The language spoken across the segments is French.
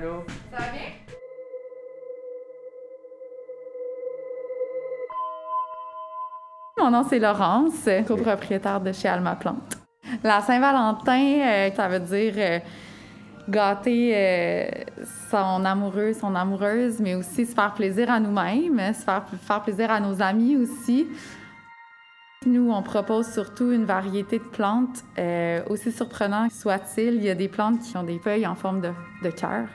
Allô? Ça va bien? Mon nom c'est Laurence, copropriétaire de chez Alma Plante. La Saint-Valentin, euh, ça veut dire euh, gâter euh, son amoureux, son amoureuse, mais aussi se faire plaisir à nous-mêmes, se faire, faire plaisir à nos amis aussi. Nous, on propose surtout une variété de plantes, euh, aussi surprenant soit-il. Il y a des plantes qui ont des feuilles en forme de, de cœur.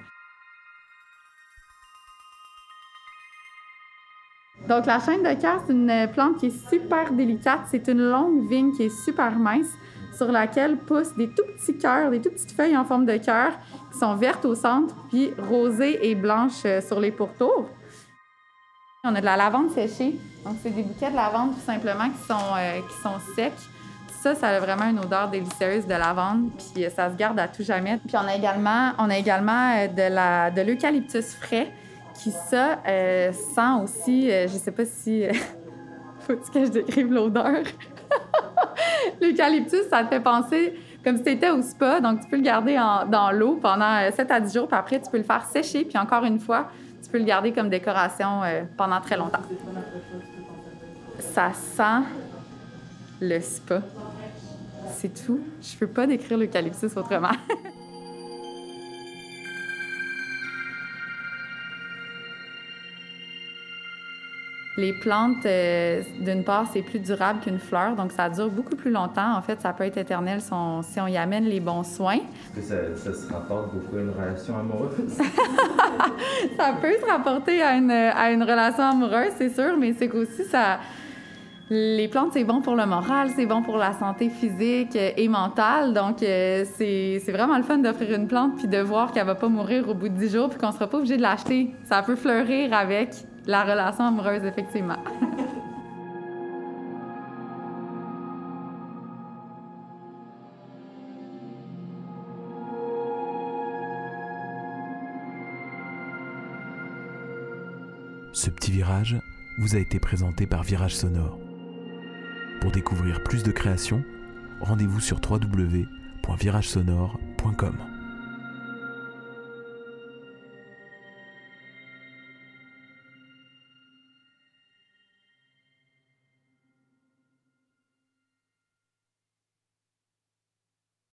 Donc, la chaîne de cœur, c'est une plante qui est super délicate. C'est une longue vigne qui est super mince sur laquelle poussent des tout petits cœurs, des tout petites feuilles en forme de cœur qui sont vertes au centre, puis rosées et blanches euh, sur les pourtours. On a de la lavande séchée. Donc, c'est des bouquets de lavande tout simplement qui sont, euh, secs. Ça, ça a vraiment une odeur délicieuse de lavande, puis euh, ça se garde à tout jamais. Puis on a également, de l'eucalyptus frais qui, ça, euh, sent aussi, euh, je sais pas si... Faut-il que je décrive l'odeur? L'eucalyptus, ça te fait penser comme si tu étais au spa, donc tu peux le garder dans l'eau pendant euh, 7 à 10 jours, puis après, tu peux le faire sécher, puis encore une fois, tu peux le garder comme décoration euh, pendant très longtemps. Ça sent le spa. C'est tout. Je peux pas décrire l'eucalyptus autrement. Les plantes, euh, d'une part, c'est plus durable qu'une fleur, donc ça dure beaucoup plus longtemps. En fait, ça peut être éternel si on, si on y amène les bons soins. Est-ce que ça, ça se rapporte beaucoup à une relation amoureuse? Ça peut se rapporter à une, à une relation amoureuse, c'est sûr, mais c'est qu'aussi, ça. Les plantes, c'est bon pour le moral, c'est bon pour la santé physique et mentale. Donc, euh, c'est c'est vraiment le fun d'offrir une plante puis de voir qu'elle va pas mourir au bout de 10 jours puis qu'on sera pas obligé de l'acheter. Ça peut fleurir avec la relation amoureuse, effectivement. Ce petit virage vous a été présenté par Virage Sonore. Pour découvrir plus de créations, rendez-vous sur www.viragesonore.com.